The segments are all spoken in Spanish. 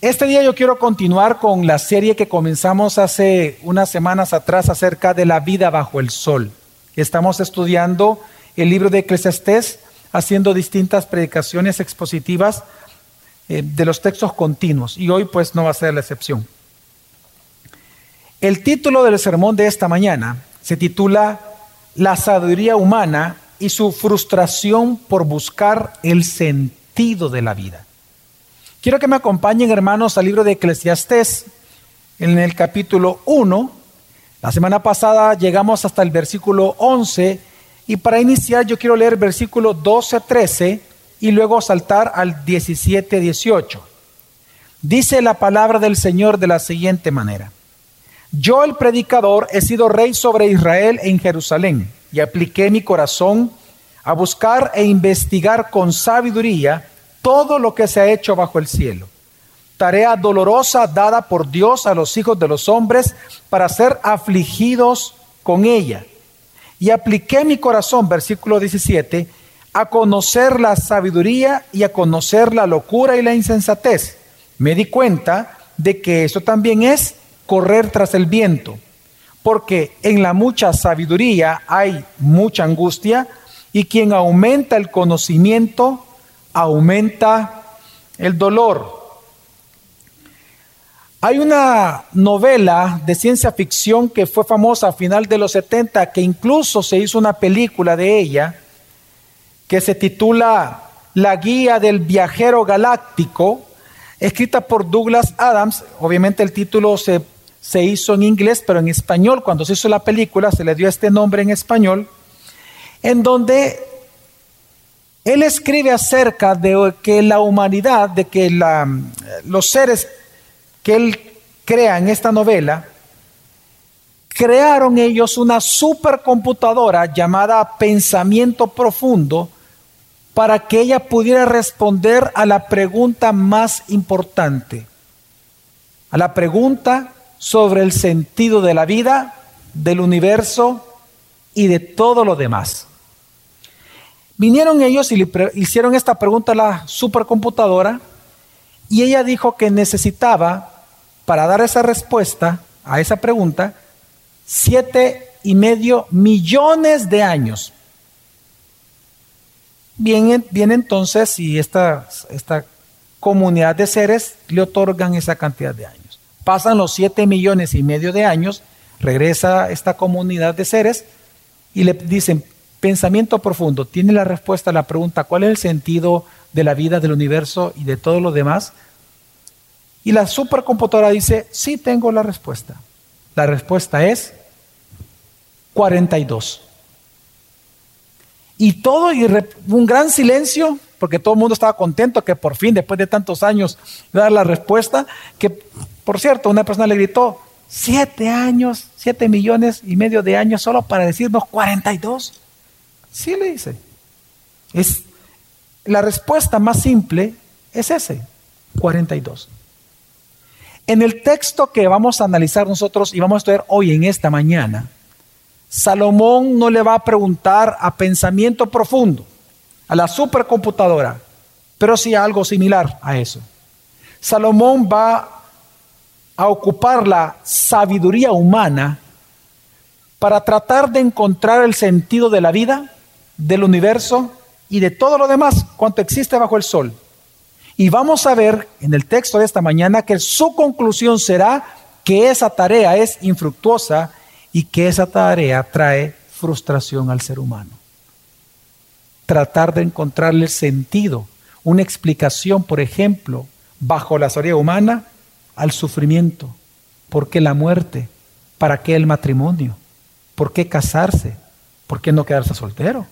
Este día yo quiero continuar con la serie que comenzamos hace unas semanas atrás acerca de la vida bajo el sol. Estamos estudiando el libro de Eclesiastés, haciendo distintas predicaciones expositivas eh, de los textos continuos y hoy pues no va a ser la excepción. El título del sermón de esta mañana se titula La sabiduría humana y su frustración por buscar el sentido de la vida. Quiero que me acompañen, hermanos, al libro de Eclesiastés, en el capítulo 1. La semana pasada llegamos hasta el versículo 11 y para iniciar yo quiero leer versículo 12, 13 y luego saltar al 17, 18. Dice la palabra del Señor de la siguiente manera. Yo el predicador he sido rey sobre Israel en Jerusalén y apliqué mi corazón a buscar e investigar con sabiduría todo lo que se ha hecho bajo el cielo. Tarea dolorosa dada por Dios a los hijos de los hombres para ser afligidos con ella. Y apliqué mi corazón, versículo 17, a conocer la sabiduría y a conocer la locura y la insensatez. Me di cuenta de que eso también es correr tras el viento, porque en la mucha sabiduría hay mucha angustia y quien aumenta el conocimiento aumenta el dolor. Hay una novela de ciencia ficción que fue famosa a final de los 70, que incluso se hizo una película de ella, que se titula La Guía del Viajero Galáctico, escrita por Douglas Adams. Obviamente el título se, se hizo en inglés, pero en español, cuando se hizo la película, se le dio este nombre en español, en donde él escribe acerca de que la humanidad, de que los seres que él crea en esta novela, crearon ellos una supercomputadora llamada pensamiento profundo para que ella pudiera responder a la pregunta más importante, a la pregunta sobre el sentido de la vida, del universo y de todo lo demás. Vinieron ellos y le hicieron esta pregunta a la supercomputadora y ella dijo que necesitaba, para dar esa respuesta a esa pregunta, siete y medio millones de años. Bien, bien entonces, y esta, esta comunidad de seres le otorgan esa cantidad de años. Pasan los siete millones y medio de años, regresa esta comunidad de seres y le dicen, pensamiento profundo, tiene la respuesta a la pregunta, ¿cuál es el sentido de la vida, del universo y de todo lo demás? Y la supercomputadora dice, sí tengo la respuesta. La respuesta es 42. Y todo, y un gran silencio, porque todo el mundo estaba contento que por fin, después de tantos años, dar la respuesta, que por cierto, una persona le gritó, siete años, siete millones y medio de años solo para decirnos 42. Sí le dice. Es, la respuesta más simple es ese, 42. En el texto que vamos a analizar nosotros y vamos a estudiar hoy en esta mañana, Salomón no le va a preguntar a pensamiento profundo, a la supercomputadora, pero sí a algo similar a eso. Salomón va a ocupar la sabiduría humana para tratar de encontrar el sentido de la vida del universo y de todo lo demás cuanto existe bajo el sol. Y vamos a ver en el texto de esta mañana que su conclusión será que esa tarea es infructuosa y que esa tarea trae frustración al ser humano. Tratar de encontrarle sentido, una explicación, por ejemplo, bajo la sabiduría humana al sufrimiento. ¿Por qué la muerte? ¿Para qué el matrimonio? ¿Por qué casarse? ¿Por qué no quedarse soltero?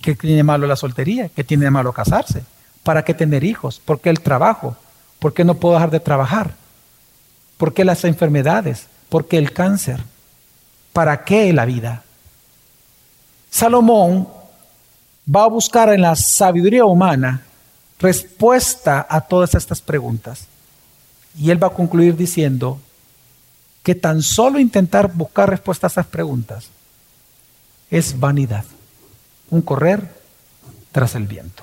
¿Qué tiene malo la soltería? ¿Qué tiene malo casarse? ¿Para qué tener hijos? ¿Por qué el trabajo? ¿Por qué no puedo dejar de trabajar? ¿Por qué las enfermedades? ¿Por qué el cáncer? ¿Para qué la vida? Salomón va a buscar en la sabiduría humana respuesta a todas estas preguntas. Y él va a concluir diciendo que tan solo intentar buscar respuestas a esas preguntas es vanidad un correr tras el viento.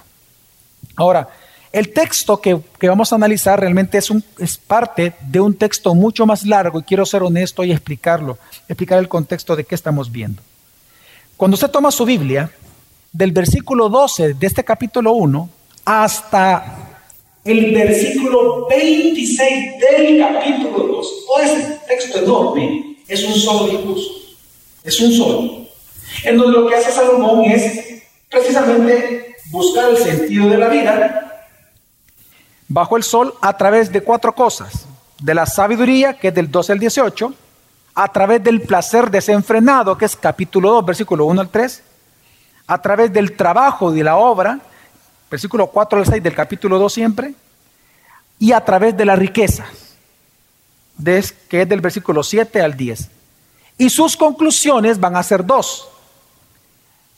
Ahora, El texto que, vamos a analizar realmente es, un, es parte de un texto mucho más largo y quiero ser honesto y explicarlo, explicar el contexto de qué estamos viendo. Cuando usted toma su Biblia, del versículo 12 de este capítulo 1 hasta el versículo 26 del capítulo 2, todo ese texto enorme es un solo es un solo, en donde lo que hace Salomón es precisamente buscar el sentido de la vida bajo el sol a través de cuatro cosas. De la sabiduría, que es del 12 al 18, a través del placer desenfrenado, que es capítulo 2, versículo 1 al 3, a través del trabajo de la obra, versículo 4 al 6 del capítulo 2 siempre, y a través de la riqueza, que es del versículo 7 al 10. Y sus conclusiones van a ser dos.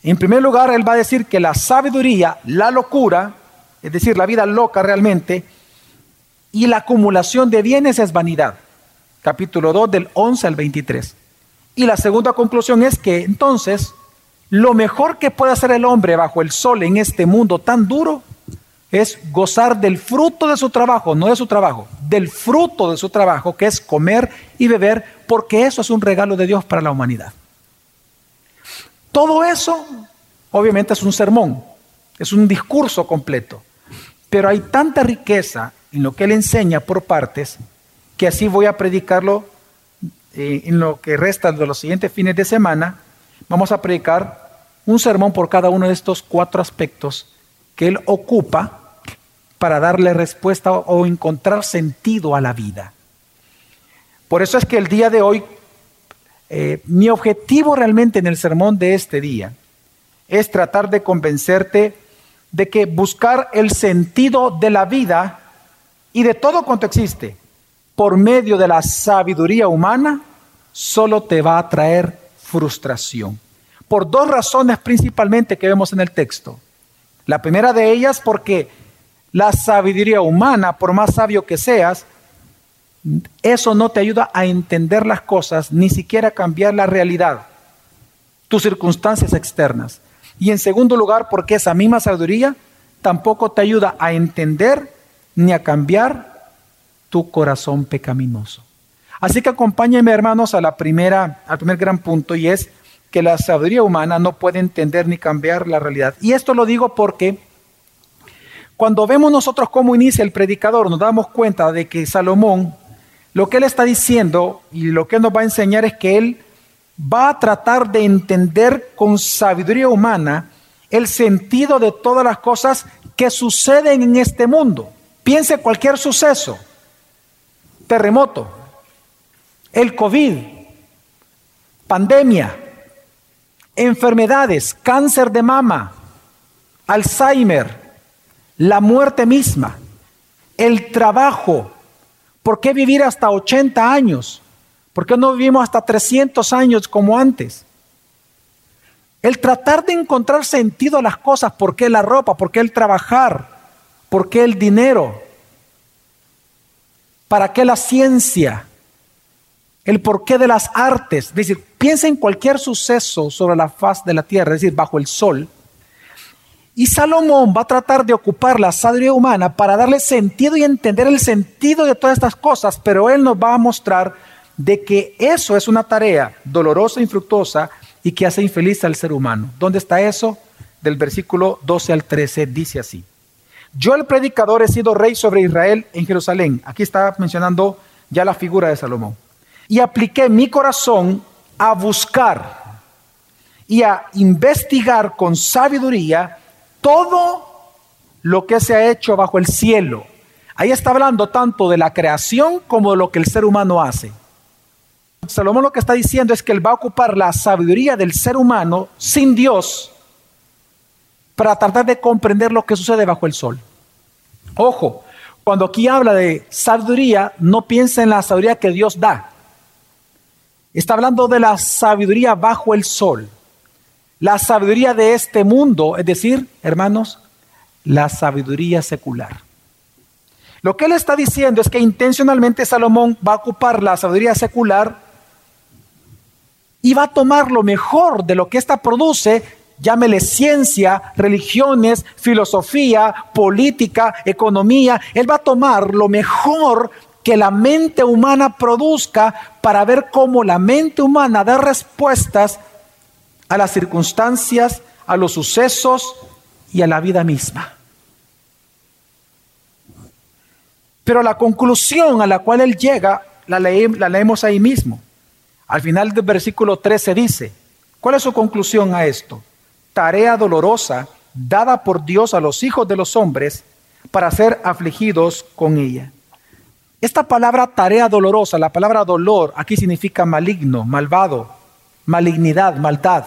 En primer lugar, él va a decir que la sabiduría, la locura, es decir, la vida loca realmente, y la acumulación de bienes es vanidad. Capítulo 2 del 11 al 23. Y la segunda conclusión es que entonces lo mejor que puede hacer el hombre bajo el sol en este mundo tan duro es gozar del fruto de su trabajo, no de su trabajo, del fruto de su trabajo, que es comer y beber, porque eso es un regalo de Dios para la humanidad. Todo eso, obviamente, es un sermón, es un discurso completo. Pero hay tanta riqueza en lo que él enseña por partes que así voy a predicarlo eh, en lo que resta de los siguientes fines de semana. Vamos a predicar un sermón por cada uno de estos cuatro aspectos que él ocupa para darle respuesta o encontrar sentido a la vida. Por eso es que el día de hoy, eh, mi objetivo realmente en el sermón de este día es tratar de convencerte de que buscar el sentido de la vida y de todo cuanto existe por medio de la sabiduría humana solo te va a traer frustración. Por dos razones principalmente que vemos en el texto. La primera de ellas porque la sabiduría humana, por más sabio que seas, eso no te ayuda a entender las cosas, ni siquiera a cambiar la realidad, tus circunstancias externas. Y en segundo lugar, porque esa misma sabiduría tampoco te ayuda a entender ni a cambiar tu corazón pecaminoso. Así que acompáñenme, hermanos, a la primera, al primer gran punto, y es que la sabiduría humana no puede entender ni cambiar la realidad. Y esto lo digo porque cuando vemos nosotros cómo inicia el predicador, nos damos cuenta de que Salomón, lo que él está diciendo y lo que nos va a enseñar es que él va a tratar de entender con sabiduría humana el sentido de todas las cosas que suceden en este mundo. Piense cualquier suceso, terremoto, el COVID, pandemia, enfermedades, cáncer de mama, Alzheimer, la muerte misma, el trabajo. ¿Por qué vivir hasta 80 años? ¿Por qué no vivimos hasta 300 años como antes? El tratar de encontrar sentido a las cosas, ¿por qué la ropa? ¿Por qué el trabajar? ¿Por qué el dinero? ¿Para qué la ciencia? El porqué de las artes. Es decir, piensa en cualquier suceso sobre la faz de la tierra, es decir, bajo el sol. Y Salomón va a tratar de ocupar la sabiduría humana para darle sentido y entender el sentido de todas estas cosas, pero él nos va a mostrar de que eso es una tarea dolorosa, infructuosa y que hace infeliz al ser humano. ¿Dónde está eso? Del versículo 12 al 13 dice así. Yo el predicador he sido rey sobre Israel en Jerusalén. Aquí está mencionando ya la figura de Salomón. Y apliqué mi corazón a buscar y a investigar con sabiduría todo lo que se ha hecho bajo el cielo. Ahí está hablando tanto de la creación como de lo que el ser humano hace. Salomón lo que está diciendo es que él va a ocupar la sabiduría del ser humano sin Dios para tratar de comprender lo que sucede bajo el sol. Ojo, cuando aquí habla de sabiduría, no piensa en la sabiduría que Dios da. Está hablando de la sabiduría bajo el sol. La sabiduría de este mundo, es decir, hermanos, la sabiduría secular. Lo que él está diciendo es que intencionalmente Salomón va a ocupar la sabiduría secular y va a tomar lo mejor de lo que ésta produce llámele ciencia, religiones, filosofía, política, economía. Él va a tomar lo mejor que la mente humana produzca para ver cómo la mente humana da respuestas a las circunstancias, a los sucesos y a la vida misma. Pero la conclusión a la cual él llega la, leemos ahí mismo. Al final del versículo 13 dice, ¿cuál es su conclusión a esto? Tarea dolorosa dada por Dios a los hijos de los hombres para ser afligidos con ella. Esta palabra tarea dolorosa, la palabra dolor, aquí significa maligno, malvado, malignidad, maldad.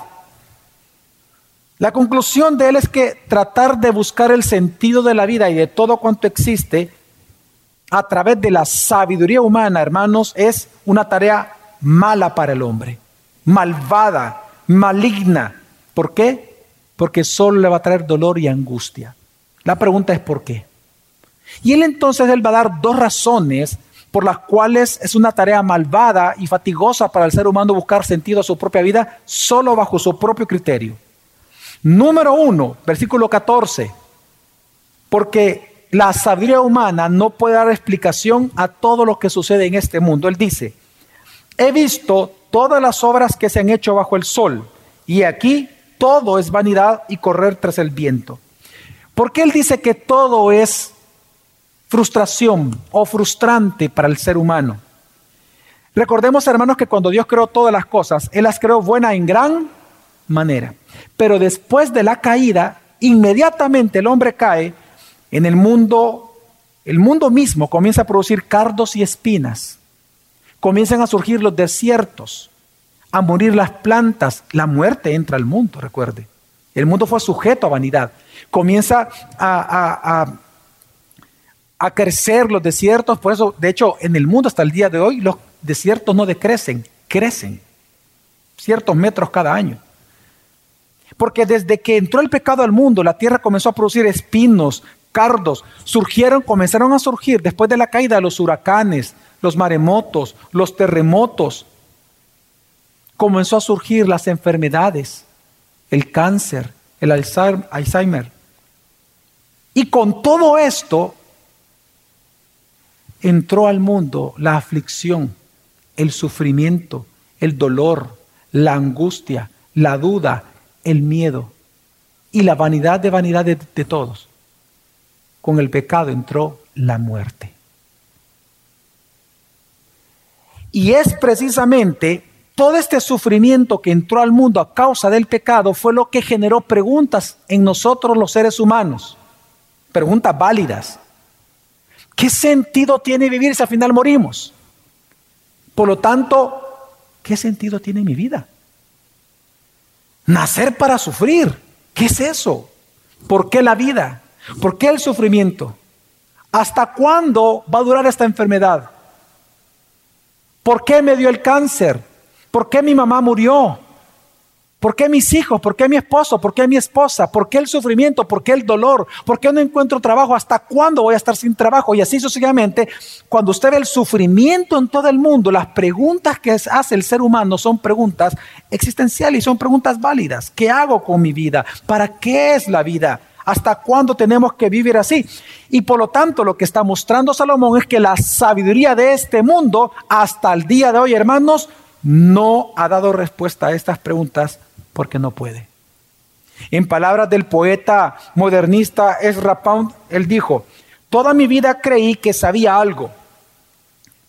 La conclusión de él es que tratar de buscar el sentido de la vida y de todo cuanto existe a través de la sabiduría humana, hermanos, es una tarea mala para el hombre, malvada, maligna. ¿Por qué? Porque solo le va a traer dolor y angustia. La pregunta es ¿por qué? Y él entonces él va a dar dos razones por las cuales es una tarea malvada y fatigosa para el ser humano buscar sentido a su propia vida solo bajo su propio criterio. Número uno, versículo 14, porque la sabiduría humana no puede dar explicación a todo lo que sucede en este mundo. Él dice, he visto todas las obras que se han hecho bajo el sol y aquí todo es vanidad y correr tras el viento. ¿Por qué él dice que todo es frustración o frustrante para el ser humano. Recordemos, hermanos, que cuando Dios creó todas las cosas, Él las creó buena en gran manera. Pero después de la caída, inmediatamente el hombre cae en el mundo, el mundo mismo comienza a producir cardos y espinas. Comienzan a surgir los desiertos, a morir las plantas. La muerte entra al mundo, recuerde. El mundo fue sujeto a vanidad. Comienza a, a a crecer los desiertos. Por eso, de hecho, en el mundo hasta el día de hoy, los desiertos no decrecen, crecen ciertos metros cada año. Porque desde que entró el pecado al mundo, la tierra comenzó a producir espinos, cardos, surgieron, comenzaron a surgir después de la caída los huracanes, los maremotos, los terremotos. Comenzó a surgir las enfermedades, el cáncer, el Alzheimer. Y con todo esto, entró al mundo la aflicción, el sufrimiento, el dolor, la angustia, la duda, el miedo y la vanidad de vanidad de, todos. Con el pecado entró la muerte. Y es precisamente todo este sufrimiento que entró al mundo a causa del pecado fue lo que generó preguntas en nosotros los seres humanos. Preguntas válidas. ¿Qué sentido tiene vivir si al final morimos? Por lo tanto, ¿qué sentido tiene mi vida? Nacer para sufrir. ¿Qué es eso? ¿Por qué la vida? ¿Por qué el sufrimiento? ¿Hasta cuándo va a durar esta enfermedad? ¿Por qué me dio el cáncer? ¿Por qué mi mamá murió? ¿Por qué mis hijos? ¿Por qué mi esposo? ¿Por qué mi esposa? ¿Por qué el sufrimiento? ¿Por qué el dolor? ¿Por qué no encuentro trabajo? ¿Hasta cuándo voy a estar sin trabajo? Y así sucesivamente, cuando usted ve el sufrimiento en todo el mundo, las preguntas que hace el ser humano son preguntas existenciales y son preguntas válidas. ¿Qué hago con mi vida? ¿Para qué es la vida? ¿Hasta cuándo tenemos que vivir así? Y por lo tanto, lo que está mostrando Salomón es que la sabiduría de este mundo, hasta el día de hoy, hermanos, no ha dado respuesta a estas preguntas porque no puede. En palabras del poeta modernista Ezra Pound, él dijo, toda mi vida creí que sabía algo,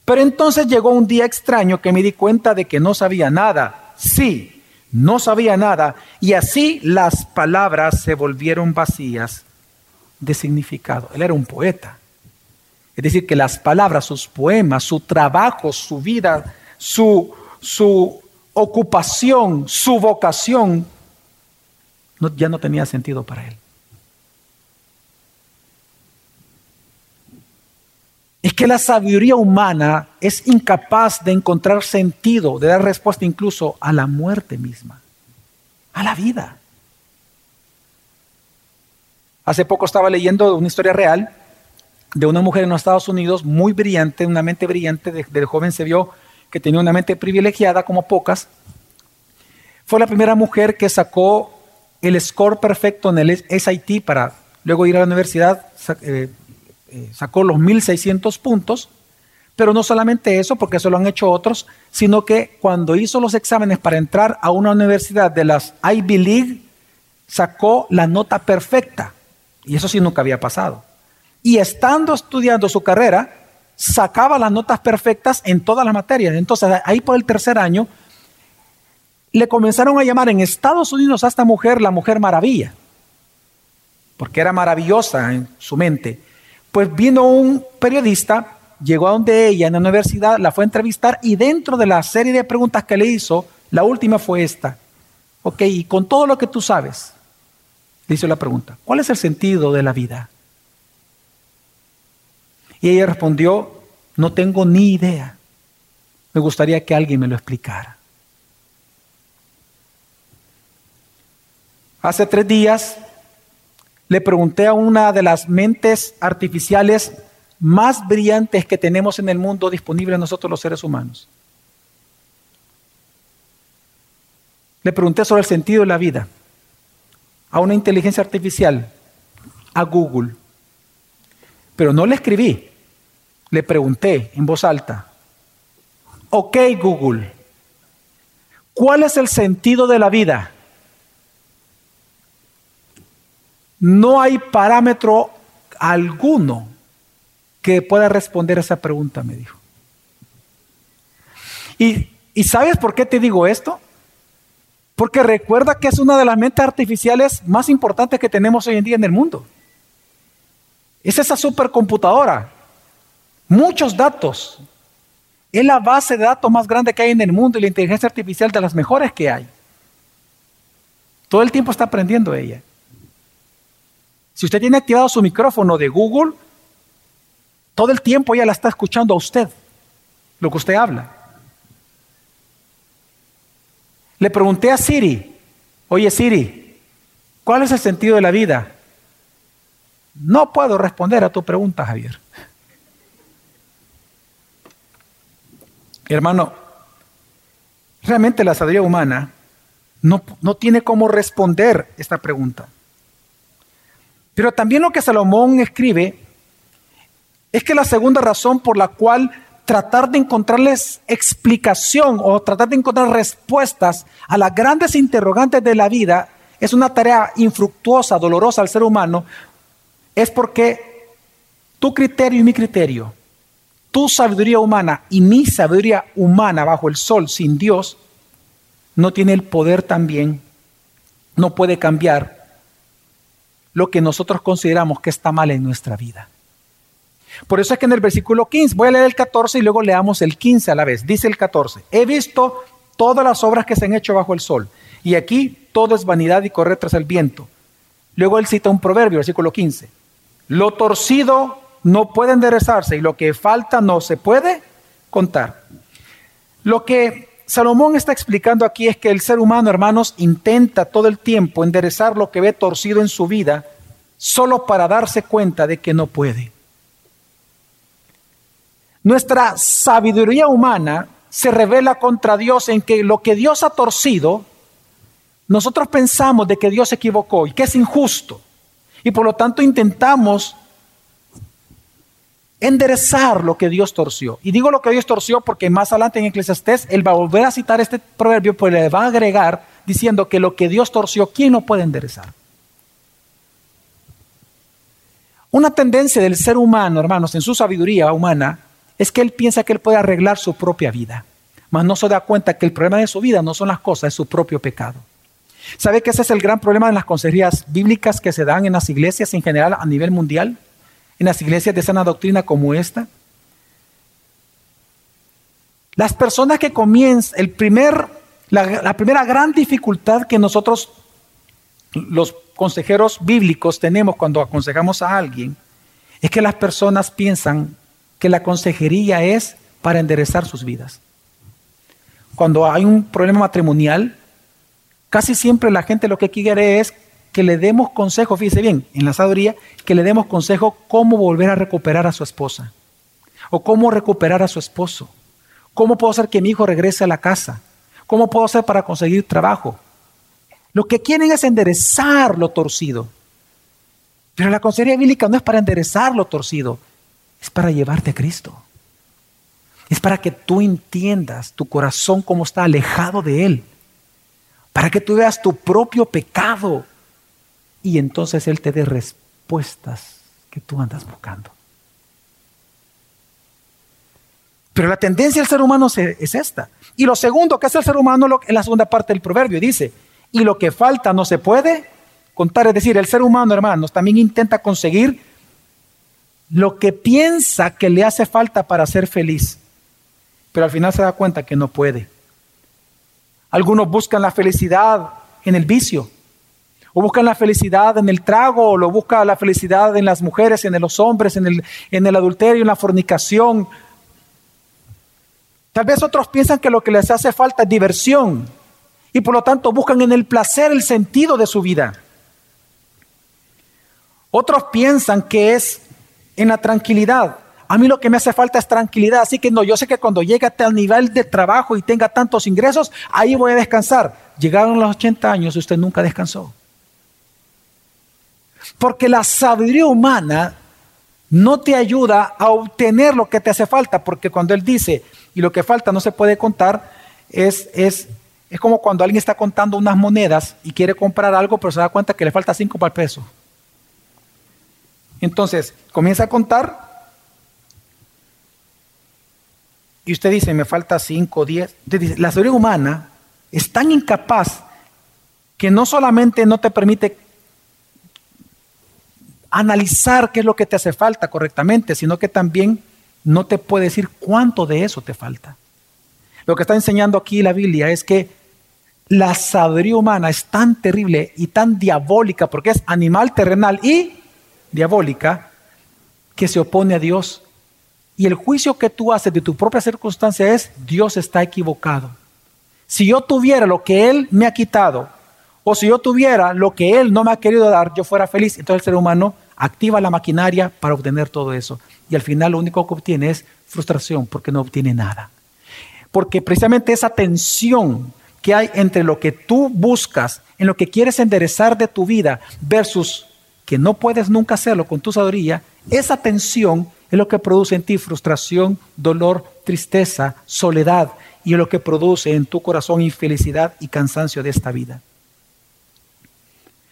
pero entonces llegó un día extraño que me di cuenta de que no sabía nada. Sí, no sabía nada, y así las palabras se volvieron vacías de significado. Él era un poeta. Es decir, que las palabras, sus poemas, su trabajo, su vida, su, su ocupación, su vocación, ya no tenía sentido para él. Es que la sabiduría humana es incapaz de encontrar sentido, de dar respuesta incluso a la muerte misma, a la vida. Hace poco estaba leyendo una historia real de una mujer en los Estados Unidos muy brillante, una mente brillante, del joven se vio que tenía una mente privilegiada como pocas, fue la primera mujer que sacó el score perfecto en el SIT para luego ir a la universidad, eh, eh, sacó los 1600 puntos, pero no solamente eso, porque eso lo han hecho otros, sino que cuando hizo los exámenes para entrar a una universidad de las Ivy League, sacó la nota perfecta. Y eso sí nunca había pasado. Y estando estudiando su carrera, sacaba las notas perfectas en todas las materias. Entonces, ahí por el tercer año, le comenzaron a llamar en Estados Unidos a esta mujer la Mujer Maravilla, porque era maravillosa en su mente. Pues vino un periodista, llegó a donde ella en la universidad, la fue a entrevistar y dentro de la serie de preguntas que le hizo, la última fue esta. Ok, y con todo lo que tú sabes, le hizo la pregunta, ¿cuál es el sentido de la vida? Y ella respondió, no tengo ni idea. Me gustaría que alguien me lo explicara. Hace tres días le pregunté a una de las mentes artificiales más brillantes que tenemos en el mundo disponible a nosotros los seres humanos. Le pregunté sobre el sentido de la vida a una inteligencia artificial, a Google, pero no le escribí, le pregunté en voz alta, ok Google, ¿cuál es el sentido de la vida? No hay parámetro alguno que pueda responder esa pregunta, me dijo. ¿Y, ¿Y, sabes por qué te digo esto? Porque recuerda que es una de las mentes artificiales más importantes que tenemos hoy en día en el mundo. Es esa supercomputadora. Muchos datos. Es la base de datos más grande que hay en el mundo y la inteligencia artificial de las mejores que hay. Todo el tiempo está aprendiendo ella. Si usted tiene activado su micrófono de Google, todo el tiempo ella la está escuchando a usted, lo que usted habla. Le pregunté a Siri, oye Siri, ¿cuál es el sentido de la vida? No puedo responder a tu pregunta, Javier. Hermano, realmente la sabiduría humana no, no tiene cómo responder esta pregunta. Pero también lo que Salomón escribe es que la segunda razón por la cual tratar de encontrarles explicación o tratar de encontrar respuestas a las grandes interrogantes de la vida es una tarea infructuosa, dolorosa al ser humano, es porque tu criterio y mi criterio, tu sabiduría humana y mi sabiduría humana bajo el sol sin Dios, no tiene el poder también, no puede cambiar lo que nosotros consideramos que está mal en nuestra vida. Por eso es que en el versículo 15, voy a leer el 14 y luego leamos el 15 a la vez. Dice el 14, he visto todas las obras que se han hecho bajo el sol. Y aquí todo es vanidad y correr tras el viento. Luego él cita un proverbio, versículo 15. Lo torcido no puede enderezarse y lo que falta no se puede contar. Lo que Salomón está explicando aquí es que el ser humano, hermanos, intenta todo el tiempo enderezar lo que ve torcido en su vida solo para darse cuenta de que no puede. Nuestra sabiduría humana se revela contra Dios en que lo que Dios ha torcido, nosotros pensamos de que Dios se equivocó y que es injusto. Y por lo tanto intentamos enderezar lo que Dios torció. Y digo lo que Dios torció porque más adelante en Eclesiastés él va a volver a citar este proverbio, pues le va a agregar diciendo que lo que Dios torció, ¿quién no puede enderezar? Una tendencia del ser humano, hermanos, en su sabiduría humana, es que él piensa que él puede arreglar su propia vida, mas no se da cuenta que el problema de su vida no son las cosas, es su propio pecado. ¿Sabe que ese es el gran problema de las consejerías bíblicas que se dan en las iglesias en general a nivel mundial? En las iglesias de sana doctrina como esta? Las personas que comienzan, el primer, la, la primera gran dificultad que nosotros, los consejeros bíblicos, tenemos cuando aconsejamos a alguien, es que las personas piensan que la consejería es para enderezar sus vidas. Cuando hay un problema matrimonial, casi siempre la gente lo que quiere es que le demos consejo, fíjese bien, en la sabiduría, que le demos consejo cómo volver a recuperar a su esposa, o cómo recuperar a su esposo, cómo puedo hacer que mi hijo regrese a la casa, cómo puedo hacer para conseguir trabajo. Lo que quieren es enderezar lo torcido. Pero la consejería bíblica no es para enderezar lo torcido, es para llevarte a Cristo. Es para que tú entiendas tu corazón cómo está alejado de Él. Para que tú veas tu propio pecado. Y entonces Él te dé respuestas que tú andas buscando. Pero la tendencia del ser humano es esta. Y lo segundo que hace el ser humano es la segunda parte del proverbio. Dice, y lo que falta no se puede contar. Es decir, el ser humano, hermanos, también intenta conseguir lo que piensa que le hace falta para ser feliz. Pero al final se da cuenta que no puede. Algunos buscan la felicidad en el vicio. O buscan la felicidad en el trago, o lo buscan la felicidad en las mujeres, en los hombres, en el, en el adulterio, en la fornicación, Tal vez otros piensan que lo que les hace falta es diversión y por lo tanto buscan en el placer el sentido de su vida. Otros piensan que es en la tranquilidad. A mí lo que me hace falta es tranquilidad, así que no, yo sé que cuando llegue a tal nivel de trabajo y tenga tantos ingresos, ahí voy a descansar. Llegaron los 80 años y usted nunca descansó. Porque la sabiduría humana no te ayuda a obtener lo que te hace falta, porque cuando Él dice, y lo que falta no se puede contar, es, es, es como cuando alguien está contando unas monedas y quiere comprar algo, pero se da cuenta que le falta cinco para el peso. Entonces, comienza a contar y usted dice, me falta cinco, diez. dice, la sabiduría humana es tan incapaz que no solamente no te permite analizar qué es lo que te hace falta correctamente, sino que también no te puede decir cuánto de eso te falta. Lo que está enseñando aquí la Biblia es que la sabiduría humana es tan terrible y tan diabólica, porque es animal terrenal y diabólica, que se opone a Dios. Y el juicio que tú haces de tu propia circunstancia es, Dios está equivocado. Si yo tuviera lo que Él me ha quitado, o si yo tuviera lo que Él no me ha querido dar, yo fuera feliz. Entonces el ser humano activa la maquinaria para obtener todo eso. Y al final lo único que obtiene es frustración porque no obtiene nada. Porque precisamente esa tensión que hay entre lo que tú buscas, en lo que quieres enderezar de tu vida, versus que no puedes nunca hacerlo con tu sabiduría, esa tensión es lo que produce en ti frustración, dolor, tristeza, soledad y es lo que produce en tu corazón infelicidad y cansancio de esta vida.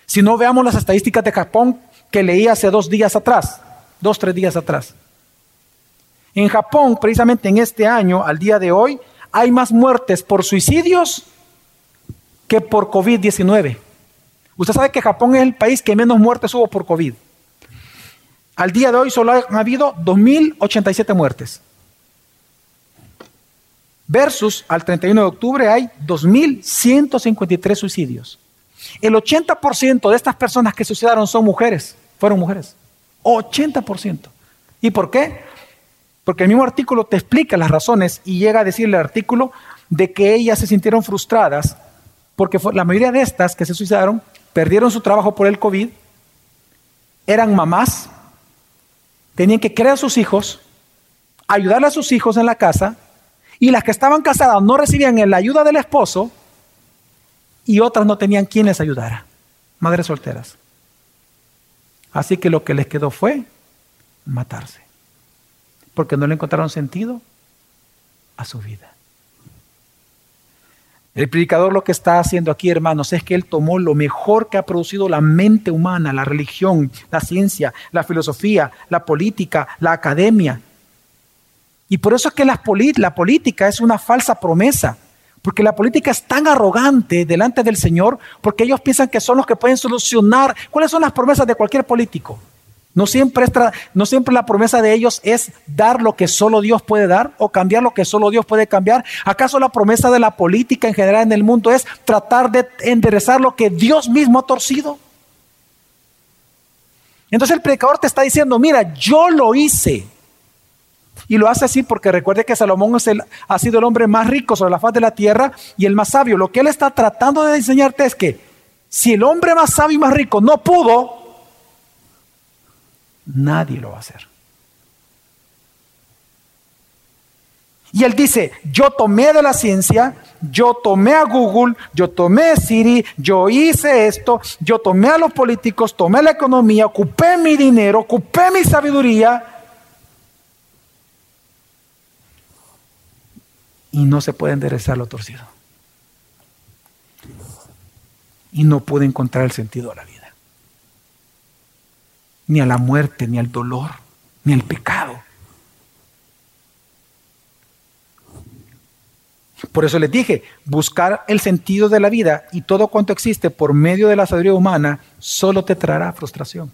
Si no veamos las estadísticas de Japón, que leí hace dos días atrás, dos, tres días atrás. En Japón, precisamente en este año, al día de hoy, hay más muertes por suicidios que por COVID-19. Usted sabe que Japón es el país que menos muertes hubo por COVID. Al día de hoy solo ha habido 2.087 muertes. Versus al 31 de octubre hay 2.153 suicidios. El 80% de estas personas que suicidaron son mujeres fueron mujeres. 80%. ¿Y por qué? Porque el mismo artículo te explica las razones y llega a decirle el artículo de que ellas se sintieron frustradas porque la mayoría de estas que se suicidaron perdieron su trabajo por el COVID, eran mamás, tenían que crear a sus hijos, ayudarle a sus hijos en la casa, y las que estaban casadas no recibían la ayuda del esposo y otras no tenían quien les ayudara, madres solteras. Así que lo que les quedó fue matarse, porque no le encontraron sentido a su vida. El predicador lo que está haciendo aquí, hermanos, es que él tomó lo mejor que ha producido la mente humana, la religión, la ciencia, la filosofía, la política, la academia. Y por eso es que la, la política es una falsa promesa. Porque la política es tan arrogante delante del Señor porque ellos piensan que son los que pueden solucionar. ¿Cuáles son las promesas de cualquier político? No siempre, no siempre la promesa de ellos es dar lo que solo Dios puede dar o cambiar lo que solo Dios puede cambiar. ¿Acaso la promesa de la política en general en el mundo es tratar de enderezar lo que Dios mismo ha torcido? Entonces el predicador te está diciendo, mira, yo lo hice. Y lo hace así porque recuerde que Salomón ha sido el hombre más rico sobre la faz de la tierra y el más sabio. Lo que él está tratando de enseñarte es que si el hombre más sabio y más rico no pudo, nadie lo va a hacer. Y él dice, yo tomé de la ciencia yo tomé a Google, yo tomé a Siri, yo hice esto, yo tomé a los políticos, tomé la economía, ocupé mi dinero, ocupé mi sabiduría. Y no se puede enderezar lo torcido. Y no puede encontrar el sentido a la vida. Ni a la muerte, ni al dolor, ni al pecado. Por eso les dije, buscar el sentido de la vida y todo cuanto existe por medio de la sabiduría humana solo te traerá frustración.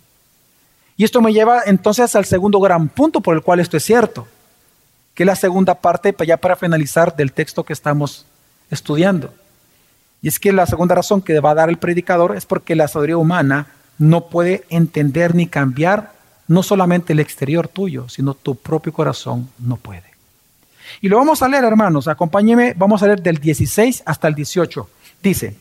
Y esto me lleva entonces al segundo gran punto por el cual esto es cierto, que es la segunda parte ya para finalizar del texto que estamos estudiando. Y es que la segunda razón que va a dar el predicador es porque la sabiduría humana no puede entender ni cambiar no solamente el exterior tuyo, sino tu propio corazón no puede. Y lo vamos a leer, hermanos. Acompáñenme, vamos a leer del 16 hasta el 18. Dice,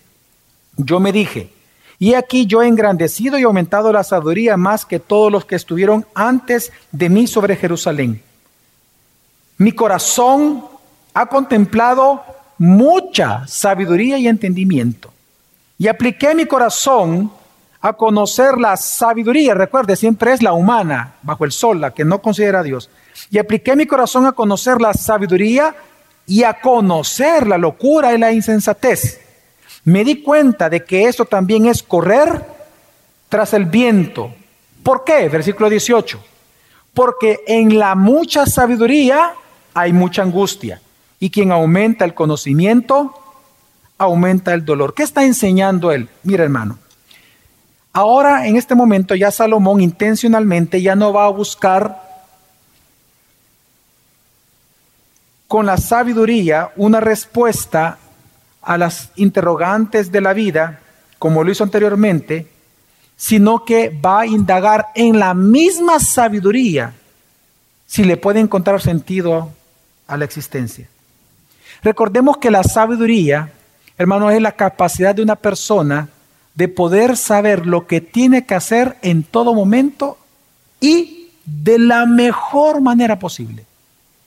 yo me dije, y aquí yo he engrandecido y aumentado la sabiduría más que todos los que estuvieron antes de mí sobre Jerusalén. Mi corazón ha contemplado mucha sabiduría y entendimiento. Y apliqué mi corazón a conocer la sabiduría. Recuerde, siempre es la humana, bajo el sol, la que no considera a Dios y apliqué mi corazón a conocer la sabiduría y a conocer la locura y la insensatez. Me di cuenta de que eso también es correr tras el viento. ¿Por qué? Versículo 18. Porque en la mucha sabiduría hay mucha angustia. Y quien aumenta el conocimiento, aumenta el dolor. ¿Qué está enseñando él? Mira hermano. Ahora en este momento ya Salomón intencionalmente ya no va a buscar con la sabiduría una respuesta a las interrogantes de la vida, como lo hizo anteriormente, sino que va a indagar en la misma sabiduría si le puede encontrar sentido a la existencia. Recordemos que la sabiduría, hermano, es la capacidad de una persona de poder saber lo que tiene que hacer en todo momento y de la mejor manera posible.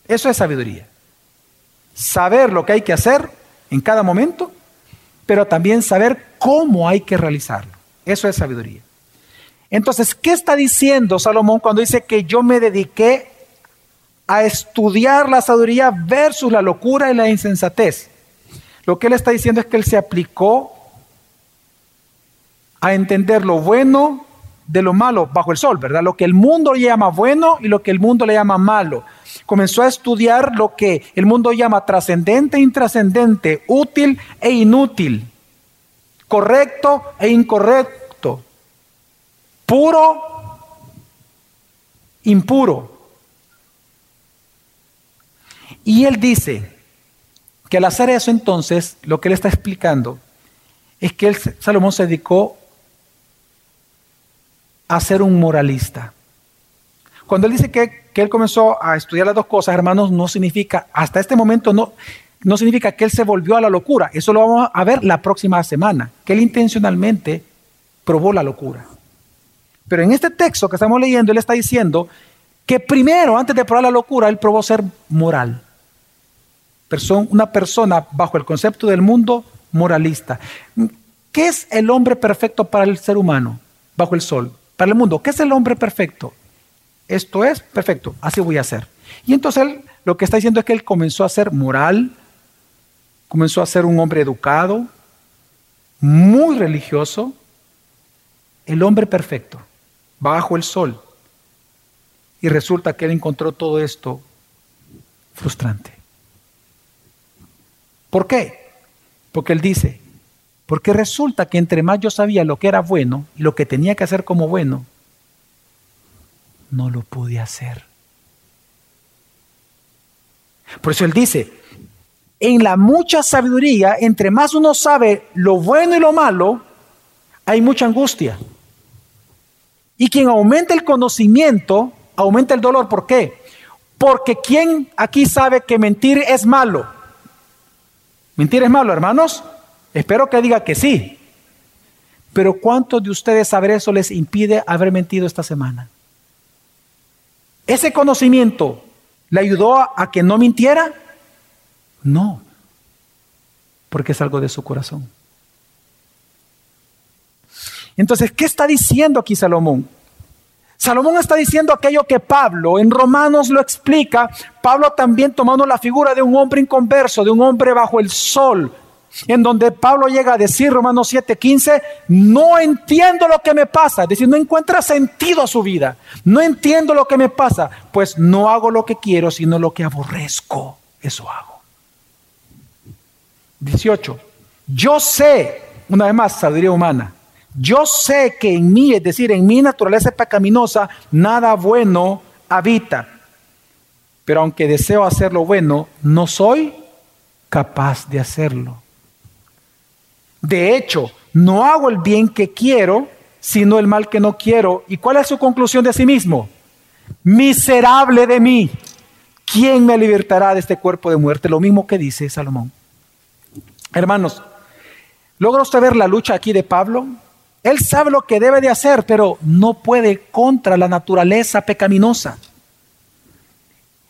Eso es sabiduría saber lo que hay que hacer en cada momento, pero también saber cómo hay que realizarlo. Eso es sabiduría. Entonces, ¿qué está diciendo Salomón cuando dice que yo me dediqué a estudiar la sabiduría versus la locura y la insensatez? Lo que él está diciendo es que él se aplicó a entender lo bueno de lo malo bajo el sol, ¿verdad? Lo que el mundo llama bueno y lo que el mundo le llama malo comenzó a estudiar lo que el mundo llama trascendente e intrascendente, útil e inútil, correcto e incorrecto, puro, impuro. Y él dice que al hacer eso entonces, lo que él está explicando es que Salomón se dedicó a ser un moralista. Cuando él dice que, él comenzó a estudiar las dos cosas, hermanos, no significa, hasta este momento no, no significa que él se volvió a la locura. Eso lo vamos a ver la próxima semana, que él intencionalmente probó la locura. Pero en este texto que estamos leyendo, él está diciendo que primero, antes de probar la locura, él probó ser moral. Una persona bajo el concepto del mundo moralista. ¿Qué es el hombre perfecto para el ser humano bajo el sol? Para el mundo, ¿qué es el hombre perfecto? esto es perfecto, así voy a hacer. Y entonces él lo que está diciendo es que él comenzó a ser moral, comenzó a ser un hombre educado, muy religioso, el hombre perfecto, bajo el sol. Y resulta que él encontró todo esto frustrante. ¿Por qué? Porque él dice, porque resulta que entre más yo sabía lo que era bueno y lo que tenía que hacer como bueno, no lo pude hacer. Por eso él dice, en la mucha sabiduría, entre más uno sabe lo bueno y lo malo, hay mucha angustia. Y quien aumenta el conocimiento, aumenta el dolor. ¿Por qué? Porque ¿quién aquí sabe que mentir es malo? ¿Mentir es malo, hermanos? Espero que diga que sí. Pero ¿cuántos de ustedes saber eso les impide haber mentido esta semana? ¿Ese conocimiento le ayudó a, que no mintiera? No. porque es algo de su corazón. Entonces, ¿qué está diciendo aquí Salomón? Salomón está diciendo aquello que Pablo en Romanos lo explica. Pablo también tomando la figura de un hombre inconverso, de un hombre bajo el sol, en donde Pablo llega a decir, Romanos 7:15, no entiendo lo que me pasa, es decir, no encuentra sentido a su vida, no entiendo lo que me pasa, pues no hago lo que quiero, sino lo que aborrezco, eso hago. 18, yo sé, una vez más, sabiduría humana, yo sé que en mí, es decir, en mi naturaleza pecaminosa, nada bueno habita. Pero aunque deseo hacer lo bueno, no soy capaz de hacerlo. De hecho, no hago el bien que quiero, sino el mal que no quiero. ¿Y cuál es su conclusión de sí mismo? Miserable de mí. ¿Quién me libertará de este cuerpo de muerte? Lo mismo que dice Salomón. Hermanos, ¿logra usted ver la lucha aquí de Pablo? Él sabe lo que debe de hacer, pero no puede contra la naturaleza pecaminosa.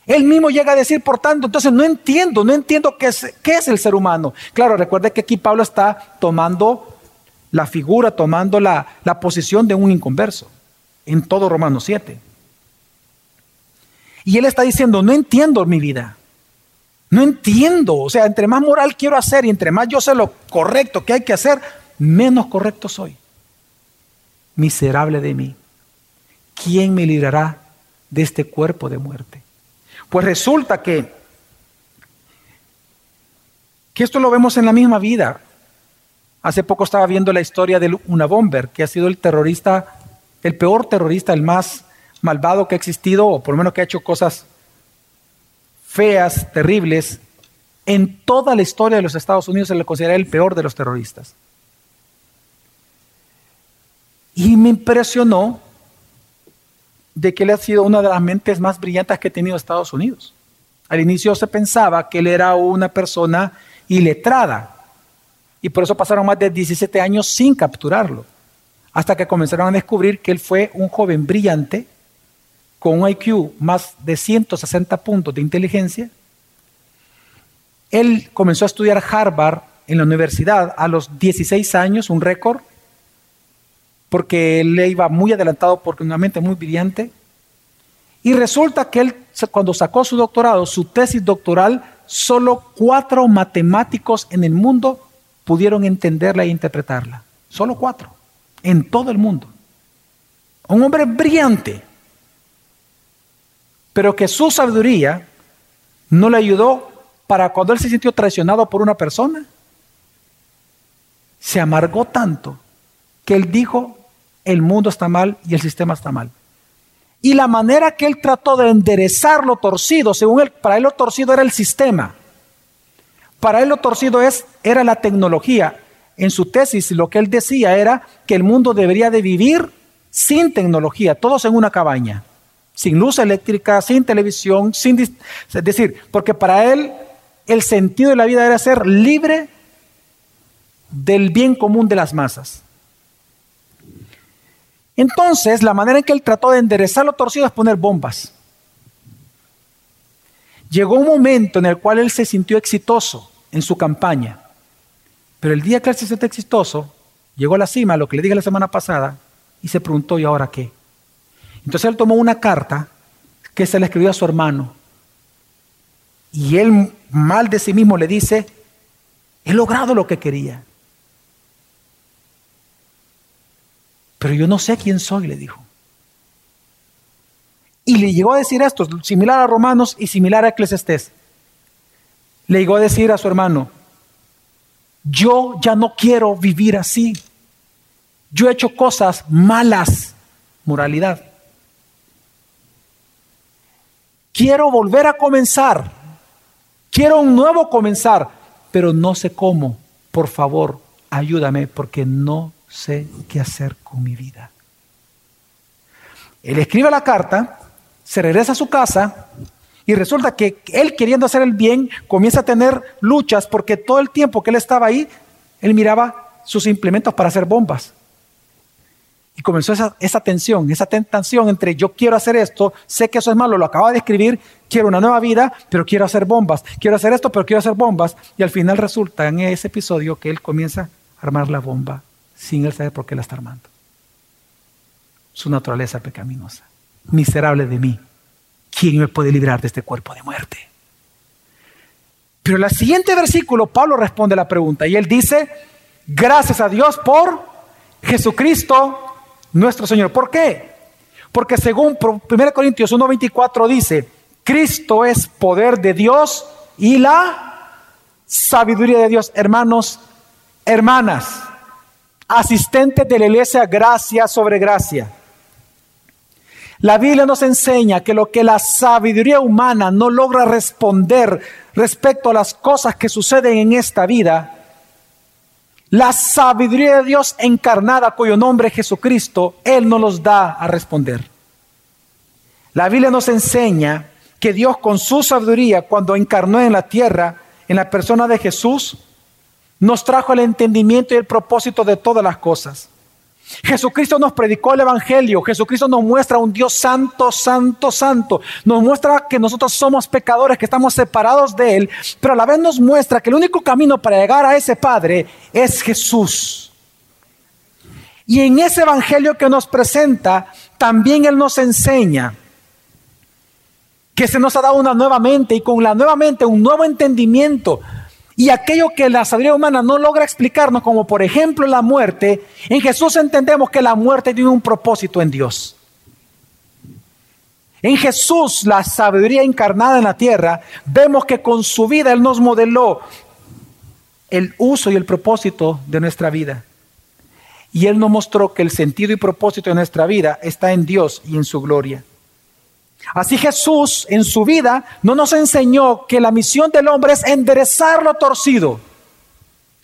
Él mismo llega a decir, por tanto, entonces no entiendo, no entiendo qué es, el ser humano. Claro, recuerde que aquí Pablo está tomando la figura, tomando la, la posición de un inconverso en todo Romanos 7. Y él está diciendo, no entiendo mi vida. No entiendo. O sea, entre más moral quiero hacer y entre más yo sé lo correcto que hay que hacer, menos correcto soy miserable de mí. ¿Quién me librará de este cuerpo de muerte? Pues resulta que, que esto lo vemos en la misma vida. Hace poco estaba viendo la historia de una bomber, que ha sido el terrorista, el peor terrorista, el más malvado que ha existido, o por lo menos que ha hecho cosas feas, terribles. En toda la historia de los Estados Unidos se le considera el peor de los terroristas. Y me impresionó de que él ha sido una de las mentes más brillantes que ha tenido Estados Unidos. Al inicio se pensaba que él era una persona iletrada y por eso pasaron más de 17 años sin capturarlo, hasta que comenzaron a descubrir que él fue un joven brillante con un IQ más de 160 puntos de inteligencia. Él comenzó a estudiar Harvard en la universidad a los 16 años, un récord, porque él iba muy adelantado porque una mente muy brillante. Y resulta que él, cuando sacó su doctorado, su tesis doctoral, solo cuatro matemáticos en el mundo pudieron entenderla e interpretarla. Solo cuatro, en todo el mundo. Un hombre brillante, pero que su sabiduría no le ayudó para cuando él se sintió traicionado por una persona. Se amargó tanto que él dijo, el mundo está mal y el sistema está mal. Y la manera que él trató de enderezar lo torcido, según él, para él lo torcido era el sistema. Para él lo torcido es, era la tecnología. En su tesis lo que él decía era que el mundo debería de vivir sin tecnología, todos en una cabaña, sin luz eléctrica, sin televisión, sin... Es decir, porque para él el sentido de la vida era ser libre del bien común de las masas. Entonces, la manera en que él trató de enderezar lo torcido es poner bombas. Llegó un momento en el cual él se sintió exitoso en su campaña. Pero el día que él se sintió exitoso, llegó a la cima, lo que le dije la semana pasada, y se preguntó, ¿y ahora qué? Entonces él tomó una carta que se le escribió a su hermano. Y él, mal de sí mismo, le dice, he logrado lo que quería. Pero yo no sé quién soy, le dijo. Y le llegó a decir esto, similar a Romanos y similar a Eclesiastés. Le llegó a decir a su hermano, yo ya no quiero vivir así. Yo he hecho cosas malas, moralidad. Quiero volver a comenzar. Quiero un nuevo comenzar, pero no sé cómo. Por favor, ayúdame porque no sé qué hacer con mi vida. Él escribe la carta, se regresa a su casa y resulta que él queriendo hacer el bien comienza a tener luchas porque todo el tiempo que él estaba ahí, él miraba sus implementos para hacer bombas. Y comenzó esa, tensión, esa tentación entre yo quiero hacer esto, sé que eso es malo, lo acaba de escribir, quiero una nueva vida, pero quiero hacer bombas, quiero hacer esto, pero quiero hacer bombas. Y al final resulta en ese episodio que él comienza a armar la bomba sin él saber por qué la está armando. Su naturaleza pecaminosa. Miserable de mí. ¿Quién me puede librar de este cuerpo de muerte? Pero en el siguiente versículo Pablo responde la pregunta y él dice, gracias a Dios por Jesucristo nuestro Señor. ¿Por qué? Porque según 1 Corintios 1.24 dice, Cristo es poder de Dios y la sabiduría de Dios. Hermanos, hermanas, asistentes de la iglesia, gracia sobre gracia. La Biblia nos enseña que lo que la sabiduría humana no logra responder respecto a las cosas que suceden en esta vida, la sabiduría de Dios encarnada, cuyo nombre es Jesucristo, Él nos los da a responder. La Biblia nos enseña que Dios con su sabiduría, cuando encarnó en la tierra, en la persona de Jesús, nos trajo el entendimiento y el propósito de todas las cosas. Jesucristo nos predicó el Evangelio, Jesucristo nos muestra un Dios santo, santo, santo. Nos muestra que nosotros somos pecadores, que estamos separados de Él, pero a la vez nos muestra que el único camino para llegar a ese Padre es Jesús. Y en ese Evangelio que nos presenta, también Él nos enseña que se nos ha dado una nueva mente y con la nueva mente un nuevo entendimiento y aquello que la sabiduría humana no logra explicarnos, como por ejemplo la muerte, en Jesús entendemos que la muerte tiene un propósito en Dios. En Jesús, la sabiduría encarnada en la tierra, vemos que con su vida Él nos modeló el uso y el propósito de nuestra vida. Y Él nos mostró que el sentido y propósito de nuestra vida está en Dios y en su gloria. Así Jesús en su vida no nos enseñó que la misión del hombre es enderezar lo torcido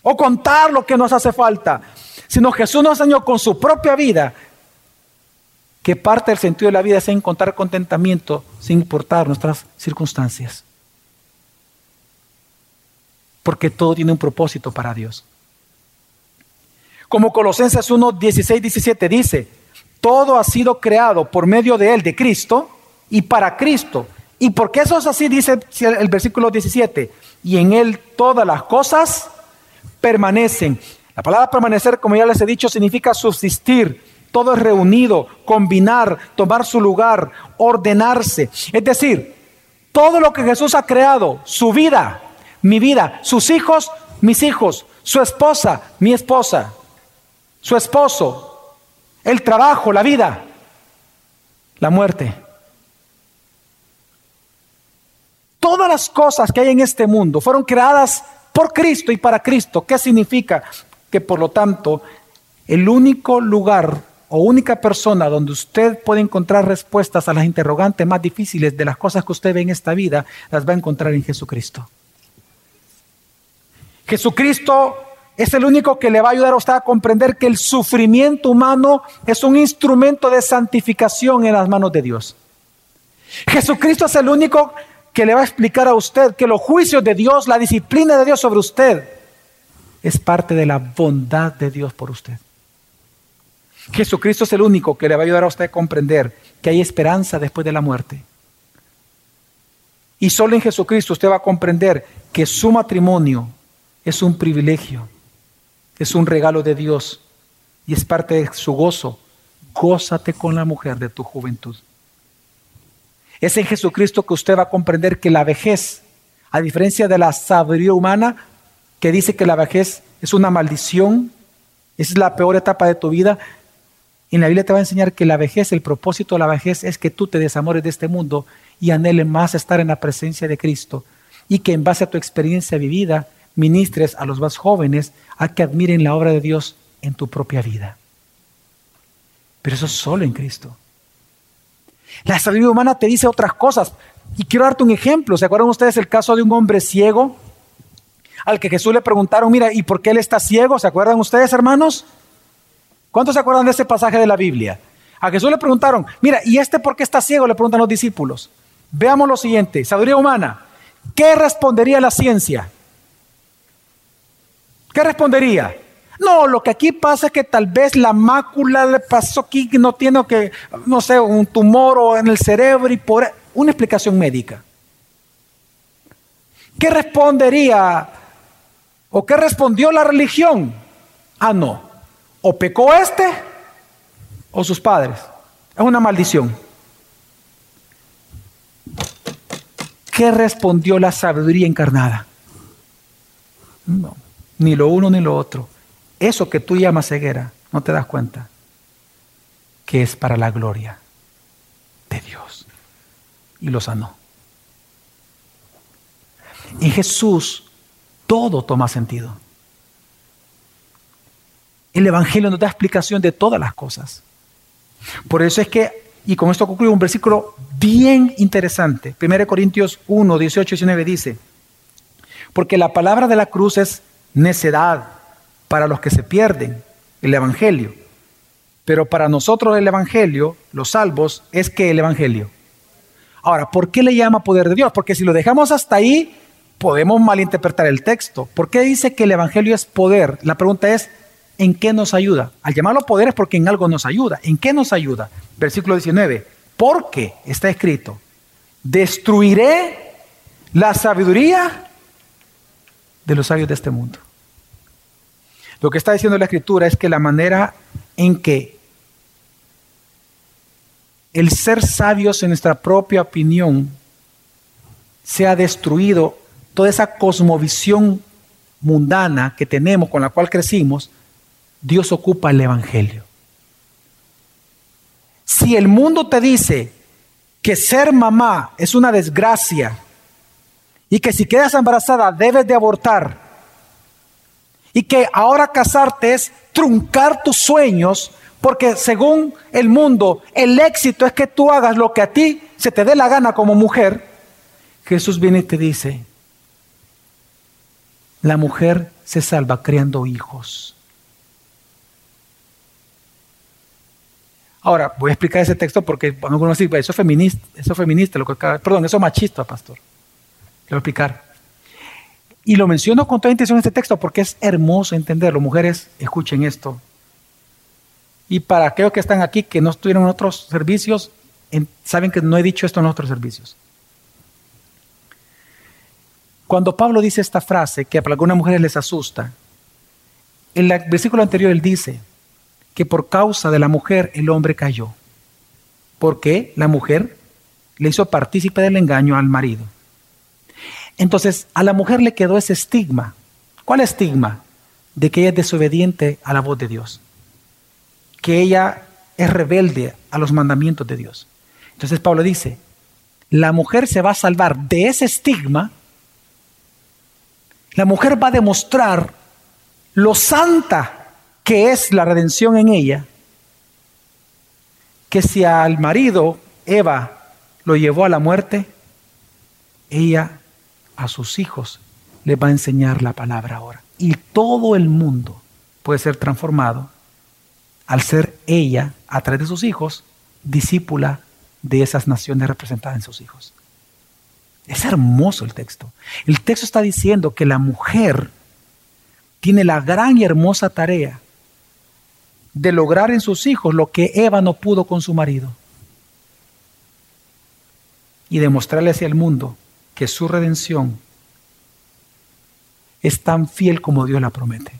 o contar lo que nos hace falta, sino Jesús nos enseñó con su propia vida que parte del sentido de la vida es encontrar contentamiento sin importar nuestras circunstancias. Porque todo tiene un propósito para Dios. Como Colosenses 1, 16, 17 dice, todo ha sido creado por medio de Él, de Cristo, y para Cristo. ¿Y porque eso es así? Dice el versículo 17. Y en Él todas las cosas permanecen. La palabra permanecer, como ya les he dicho, significa subsistir. Todo es reunido, combinar, tomar su lugar, ordenarse. Es decir, todo lo que Jesús ha creado, su vida, mi vida, sus hijos, mis hijos, su esposa, mi esposa, su esposo, el trabajo, la vida, la muerte Todas las cosas que hay en este mundo fueron creadas por Cristo y para Cristo. ¿Qué significa? Que por lo tanto, el único lugar o única persona donde usted puede encontrar respuestas a las interrogantes más difíciles de las cosas que usted ve en esta vida, las va a encontrar en Jesucristo. Jesucristo es el único que le va a ayudar a usted a comprender que el sufrimiento humano es un instrumento de santificación en las manos de Dios. Jesucristo es el único que le va a explicar a usted que los juicios de Dios, la disciplina de Dios sobre usted, es parte de la bondad de Dios por usted. Jesucristo es el único que le va a ayudar a usted a comprender que hay esperanza después de la muerte. Y solo en Jesucristo usted va a comprender que su matrimonio es un privilegio, es un regalo de Dios y es parte de su gozo. Gózate con la mujer de tu juventud. Es en Jesucristo que usted va a comprender que la vejez, a diferencia de la sabiduría humana, que dice que la vejez es una maldición, es la peor etapa de tu vida, en la Biblia te va a enseñar que la vejez, el propósito de la vejez es que tú te desamores de este mundo y anheles más estar en la presencia de Cristo y que en base a tu experiencia vivida ministres a los más jóvenes a que admiren la obra de Dios en tu propia vida. Pero eso es solo en Cristo. La sabiduría humana te dice otras cosas. Y quiero darte un ejemplo. ¿Se acuerdan ustedes el caso de un hombre ciego? Al que Jesús le preguntaron, mira, ¿y por qué él está ciego? ¿Se acuerdan ustedes, hermanos? ¿Cuántos se acuerdan de ese pasaje de la Biblia? A Jesús le preguntaron, mira, ¿y este por qué está ciego? Le preguntan los discípulos. Veamos lo siguiente, sabiduría humana. ¿Qué respondería la ciencia? ¿Qué respondería? No, lo que aquí pasa es que tal vez la mácula le pasó aquí, no tiene que, no sé, un tumor o en el cerebro y por una explicación médica. ¿Qué respondería o qué respondió la religión? Ah, no. O pecó este o sus padres. Es una maldición. ¿Qué respondió la sabiduría encarnada? No, ni lo uno ni lo otro. Eso que tú llamas ceguera, no te das cuenta que es para la gloria de Dios. Y lo sanó. En Jesús todo toma sentido. El Evangelio nos da explicación de todas las cosas. Por eso es que, y con esto concluyo un versículo bien interesante. 1 Corintios 1, 18 y 19 dice, porque la palabra de la cruz es necedad para los que se pierden, el Evangelio. Pero para nosotros el Evangelio, los salvos, es que el Evangelio. Ahora, ¿por qué le llama poder de Dios? Porque si lo dejamos hasta ahí, podemos malinterpretar el texto. ¿Por qué dice que el Evangelio es poder? La pregunta es, ¿en qué nos ayuda? Al llamarlo poder es porque en algo nos ayuda. ¿En qué nos ayuda? Versículo 19. Porque está escrito, destruiré la sabiduría de los sabios de este mundo. Lo que está diciendo la escritura es que la manera en que el ser sabios en nuestra propia opinión se ha destruido, toda esa cosmovisión mundana que tenemos, con la cual crecimos, Dios ocupa el Evangelio. Si el mundo te dice que ser mamá es una desgracia y que si quedas embarazada debes de abortar y que ahora casarte es truncar tus sueños porque según el mundo el éxito es que tú hagas lo que a ti se te dé la gana como mujer, Jesús viene y te dice, la mujer se salva creando hijos. Ahora, voy a explicar ese texto porque algunos dicen, eso es feminista, eso es feminista, lo que perdón, eso es machista, pastor. Lo voy a explicar. Y lo menciono con toda intención en este texto porque es hermoso entenderlo. Mujeres, escuchen esto. Y para aquellos que están aquí que no estuvieron en otros servicios, saben que no he dicho esto en otros servicios. Cuando Pablo dice esta frase que para algunas mujeres les asusta, en el versículo anterior él dice, que por causa de la mujer el hombre cayó, porque la mujer le hizo partícipe del engaño al marido. Entonces a la mujer le quedó ese estigma. ¿Cuál estigma? De que ella es desobediente a la voz de Dios, que ella es rebelde a los mandamientos de Dios. Entonces Pablo dice, la mujer se va a salvar de ese estigma, la mujer va a demostrar lo santa que es la redención en ella, que si al marido Eva lo llevó a la muerte, ella a sus hijos le va a enseñar la palabra ahora. Y todo el mundo puede ser transformado al ser ella, a través de sus hijos, discípula de esas naciones representadas en sus hijos. Es hermoso el texto. El texto está diciendo que la mujer tiene la gran y hermosa tarea de lograr en sus hijos lo que Eva no pudo con su marido. Y demostrarle hacia el mundo que su redención es tan fiel como Dios la promete.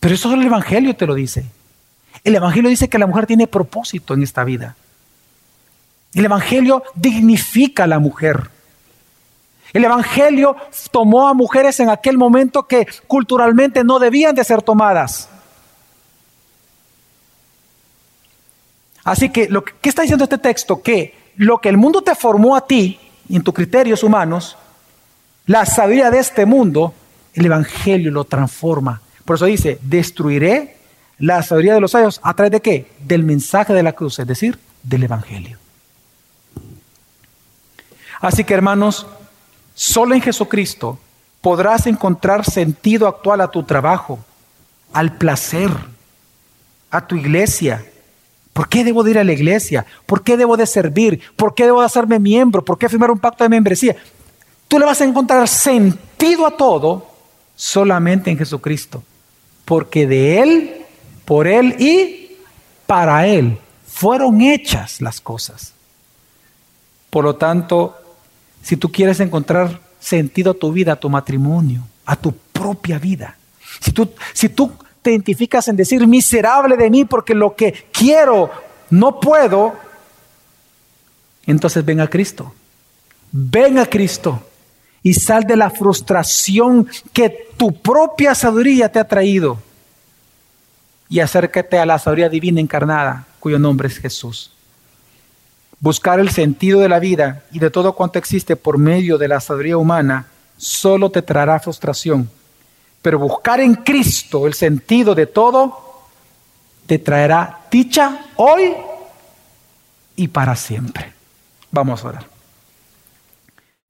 Pero eso el Evangelio te lo dice. El Evangelio dice que la mujer tiene propósito en esta vida. El Evangelio dignifica a la mujer. El Evangelio tomó a mujeres en aquel momento que culturalmente no debían de ser tomadas. Así que, lo ¿qué está diciendo este texto? Que lo que el mundo te formó a ti, en tus criterios humanos, la sabiduría de este mundo, el Evangelio lo transforma. Por eso dice, destruiré la sabiduría de los sabios a través de qué? Del mensaje de la cruz, es decir, del Evangelio. Así que hermanos, Solo en Jesucristo podrás encontrar sentido actual a tu trabajo, al placer, a tu iglesia. ¿Por qué debo de ir a la iglesia? ¿Por qué debo de servir? ¿Por qué debo de hacerme miembro? ¿Por qué firmar un pacto de membresía? Tú le vas a encontrar sentido a todo solamente en Jesucristo, porque de Él, por Él y para Él fueron hechas las cosas. Por lo tanto, si tú quieres encontrar sentido a tu vida, a tu matrimonio, a tu propia vida, si tú, si tú te identificas en decir miserable de mí porque lo que quiero no puedo, entonces ven a Cristo. Ven a Cristo y sal de la frustración que tu propia sabiduría te ha traído y acércate a la sabiduría divina encarnada, cuyo nombre es Jesús. Buscar el sentido de la vida y de todo cuanto existe por medio de la sabiduría humana solo te traerá frustración. Pero buscar en Cristo el sentido de todo te traerá dicha hoy y para siempre. Vamos a orar.